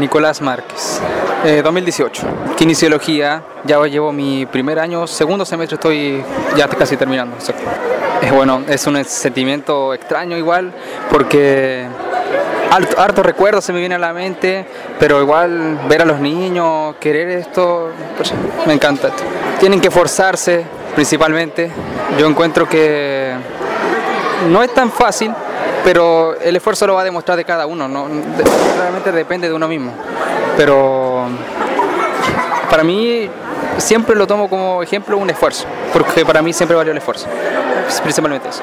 Nicolás Márquez, eh, 2018. Kinesiología, ya llevo mi primer año, segundo semestre estoy ya casi terminando. Es bueno, es un sentimiento extraño igual, porque harto, harto recuerdo se me viene a la mente, pero igual ver a los niños, querer esto, pues, me encanta. Tienen que forzarse principalmente. Yo encuentro que no es tan fácil, pero el esfuerzo lo va a demostrar de cada uno, ¿no? realmente depende de uno mismo. Pero para mí siempre lo tomo como ejemplo un esfuerzo, porque para mí siempre valió el esfuerzo, principalmente eso.